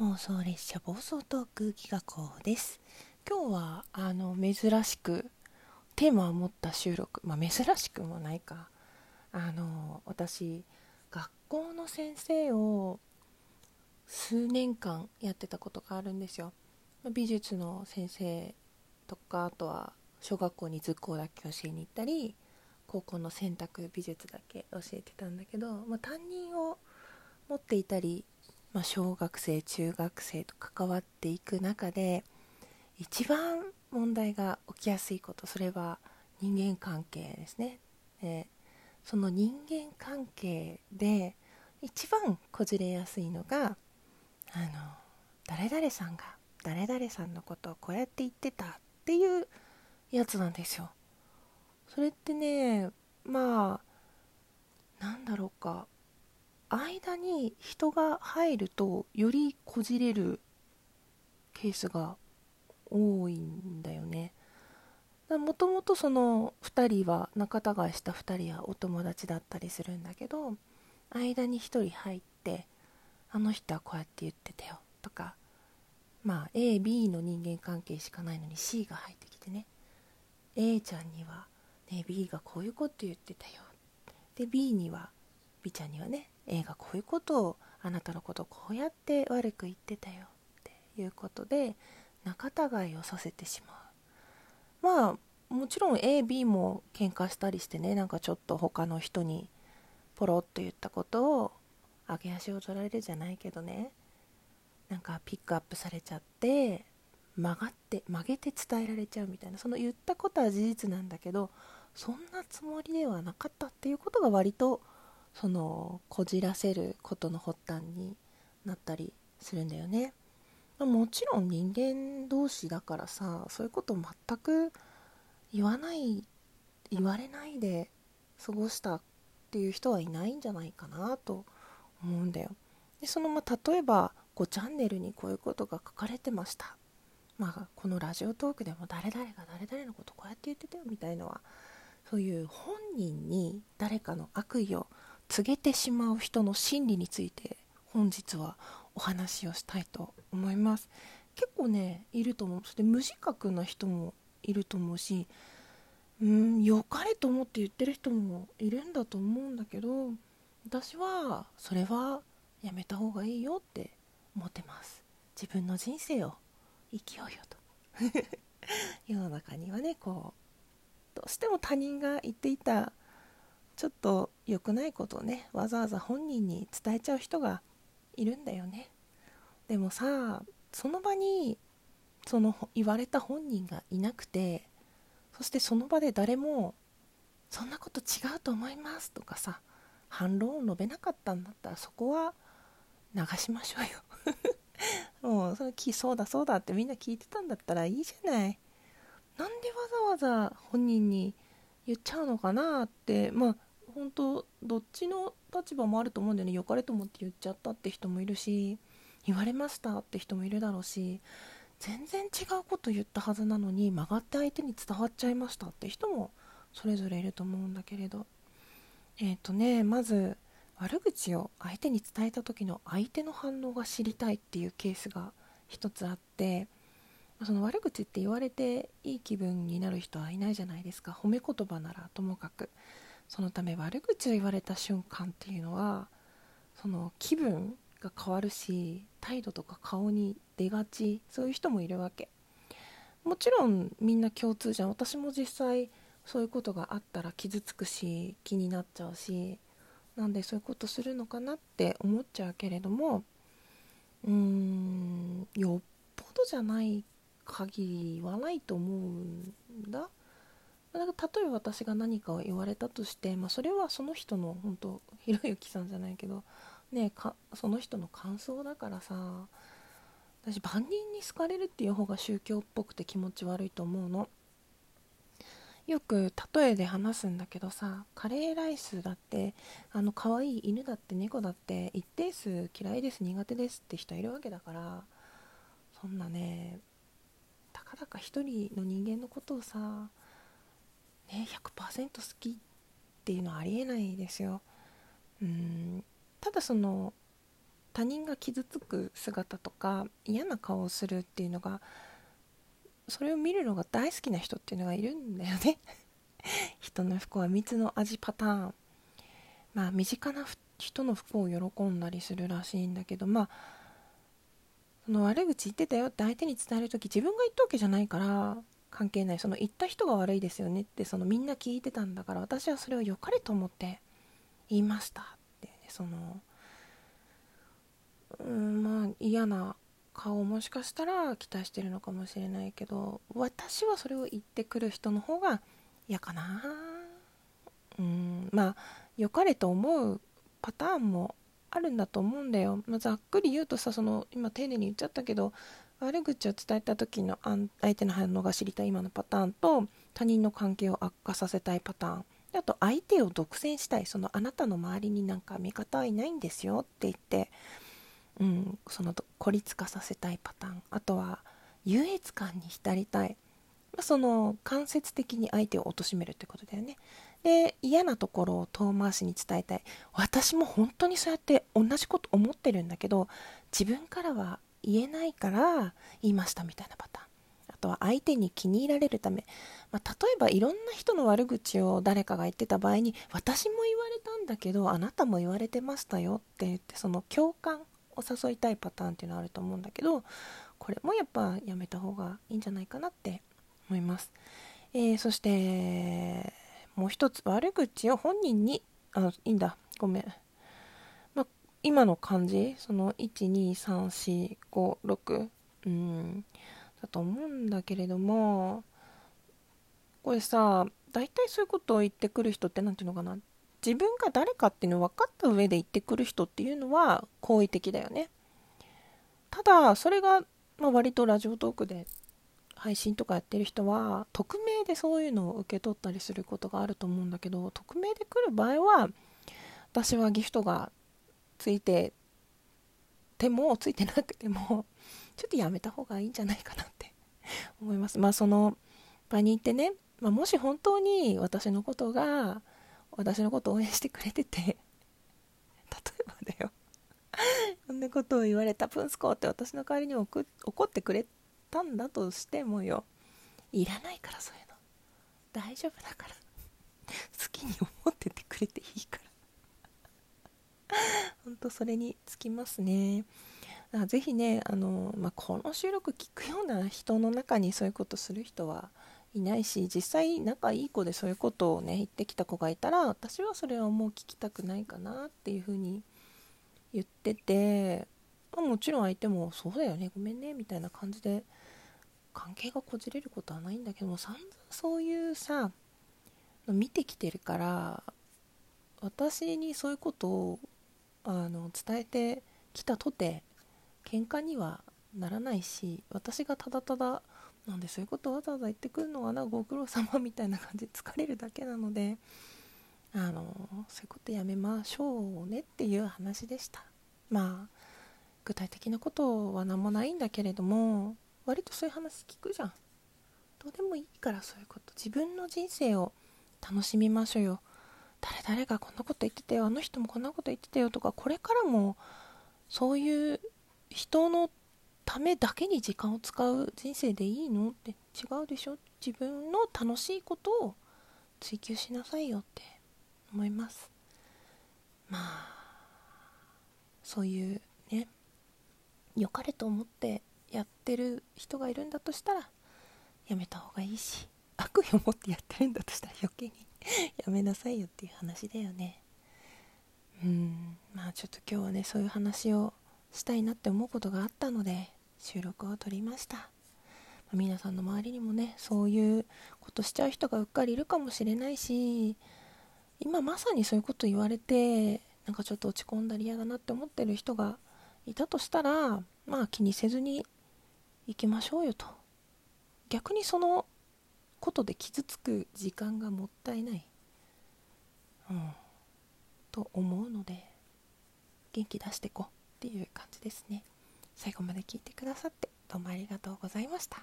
妄想列車暴走トーク企画です。今日はあの珍しくテーマを持った収録。まあ珍しくもないか。あの私学校の先生を数年間やってたことがあるんですよ。美術の先生とかあとは小学校に図工だけ教えに行ったり高校の選択美術だけ教えてたんだけど、まあ、担任を持っていたりまあ、小学生中学生と関わっていく中で一番問題が起きやすいことそれは人間関係ですね。でその人間関係で一番こじれやすいのがあの誰々さんが誰々さんのことをこうやって言ってたっていうやつなんですよ。それってねまあなんだろうか。間に人が入るとよりこじれるケースが多いんだよね。もともとその2人は仲違いした2人はお友達だったりするんだけど間に1人入ってあの人はこうやって言ってたよとかまあ AB の人間関係しかないのに C が入ってきてね。A ちゃんには、ね、B がこういうこと言ってたよ。で B には B ちゃんにはね A がこういうことをあなたのことをこうやって悪く言ってたよ。っていうことで仲違いをさせてしまう。まあもちろん AB も喧嘩したりしてねなんかちょっと他の人にポロッと言ったことを上げ足を取られるじゃないけどね。なんかピックアップされちゃって曲がって曲げて伝えられちゃうみたいな。その言ったことは事実なんだけどそんなつもりではなかったっていうことが割とそのこじらせることの発端になったりするんだよね。もちろん人間同士だからさそういうこと全く言わない言われないで過ごしたっていう人はいないんじゃないかなと思うんだよ。でそのまあ例えば5チャンネルにこういうことが書かれてました。まあこのラジオトークでも誰々が誰々のことこうやって言ってたよみたいのはそういう本人に誰かの悪意を告げてしまう人の心理について本日はお話をしたいと思います。結構ねいると思う。そして無自覚な人もいると思うしうん良かれと思って言ってる人もいるんだと思うんだけど私はそれはやめた方がいいよって思ってます。自分の人生を生きようよと。世の中にはねこうどうしても他人が言っていたちょっと良くないことをねわざわざ本人に伝えちゃう人がいるんだよね。でもさその場にその言われた本人がいなくてそしてその場で誰も「そんなこと違うと思います」とかさ反論を述べなかったんだったらそこは流しましょうよ。もうそのそうだそうだってみんな聞いてたんだったらいいじゃない。なんでわざわざ本人に言っちゃうのかなってまあ本当どっちの立場もあると思うんだよね。良かれと思って言っちゃったって人もいるし言われましたって人もいるだろうし全然違うこと言ったはずなのに曲がって相手に伝わっちゃいましたって人もそれぞれいると思うんだけれど。えっ、ー、とねまず悪口を相手に伝えた時の相手の反応が知りたいっていうケースが一つあってその悪口って言われていい気分になる人はいないじゃないですか。褒め言葉ならともかく。そのため悪口を言われた瞬間っていうのはその気分が変わるし態度とか顔に出がちそういう人もいるわけ。もちろんみんな共通じゃん。私も実際そういうことがあったら傷つくし気になっちゃうしなんでそういうことするのかなって思っちゃうけれどもうーんよっぽどじゃない限り言わないと思うんだ。例えば私が何かを言われたとして、まあ、それはその人の本当ひろゆきさんじゃないけどねかその人の感想だからさ私万人に好かれるっていう方が宗教っぽくて気持ち悪いと思うの。よく例えで話すんだけどさカレーライスだってあの可愛い犬だって猫だって一定数嫌いです苦手ですって人いるわけだからそんなねたかだか一人の人間のことをさね、100%好きっていうのはありえないですよ。うん。ただその他人が傷つく姿とか嫌な顔をするっていうのがそれを見るのが大好きな人っていうのがいるんだよね。人の不幸は蜜の味パターン。まあ身近な人の不幸を喜んだりするらしいんだけどまあその悪口言ってたよって相手に伝える時自分が言ったわけじゃないから関係ない。その言った人が悪いですよねってそのみんな聞いてたんだから私はそれを良かれと思って言いました。って、ね、そのうんまあ嫌な顔もしかしたら期待してるのかもしれないけど私はそれを言ってくる人の方が嫌かな。うんまあ良かれと思うパターンもあるんだと思うんだよ、まあ、ざっくり言うとさその今丁寧に言っちゃったけど悪口を伝えた時の相手の反応が知りたい今のパターンと他人の関係を悪化させたいパターン。あと相手を独占したいそのあなたの周りになんか味方はいないんですよって言って、うん、その孤立化させたいパターン。あとは優越感に浸りたい、まあ、その間接的に相手を貶めるってことだよね。で嫌なところを遠回しに伝えたい。私も本当にそうやって同じこと思ってるんだけど自分からは言えないから言いましたみたいなパターン。あとは相手に気に入られるため、まあ、例えばいろんな人の悪口を誰かが言ってた場合に私も言われたんだけどあなたも言われてましたよって言ってその共感を誘いたいパターンっていうのはあると思うんだけどこれもやっぱやめた方がいいんじゃないかなって思います、えー、そしてもう一つ悪口を本人にあいいんだ。ごめん。今の漢字その123456うん。だと思うんだけれどもこれさ大体そういうことを言ってくる人って何ていうのかな？自分が誰かっていうの分かった上で言ってくる人っていうのは好意的だよね。ただそれが、まあ、割とラジオトークで配信とかやってる人は匿名でそういうのを受け取ったりすることがあると思うんだけど匿名で来る場合は私はギフトがついててもついてなくても ちょっとやめた方がいいんじゃないかなって 思います。まあその場に行ってね、まあ、もし本当に私のことが私のことを応援してくれてて 例えばだよ。こんなことを言われたプンスコって私の代わりに怒ってくれたんだとしてもよ。いらないからそういうの。大丈夫だから。好きに思っててくれていいから。当それにつきますね。ぜひねあの、まあ、この収録聞くような人の中にそういうことする人はいないし実際仲いい子でそういうことをね言ってきた子がいたら私はそれはもう聞きたくないかなっていうふうに言ってて、まあ、もちろん相手もそうだよねごめんねみたいな感じで関係がこじれることはないんだけども散々そういうさ見てきてるから私にそういうことをあの伝えてきたとて喧嘩にはならないし私がただただなんでそういうことわざわざ言ってくるのかなご苦労様みたいな感じで疲れるだけなのであのそういうことやめましょうねっていう話でした。まあ具体的なことは何もないんだけれども割とそういう話聞くじゃん。どうでもいいからそういうこと。自分の人生を楽しみましょうよ。誰々がこんなこと言ってたよあの人もこんなこと言ってたよとかこれからもそういう人のためだけに時間を使う人生でいいのって違うでしょ？自分の楽しいことを追求しなさいよって思います。まあそういうね良かれと思ってやってる人がいるんだとしたらやめた方がいいし。悪意を持ってやってるんだとしたら余計に やめなさいよっていう話だよね。うん。まあちょっと今日はねそういう話をしたいなって思うことがあったので収録を撮りました、まあ、皆さんの周りにもねそういうことしちゃう人がうっかりいるかもしれないし今まさにそういうこと言われてなんかちょっと落ち込んだり嫌だなって思ってる人がいたとしたらまあ気にせずに行きましょうよと。逆にそのことで傷つく時間がもったいない、うん、と思うので元気出してこっていう感じですね。最後まで聞いてくださってどうもありがとうございました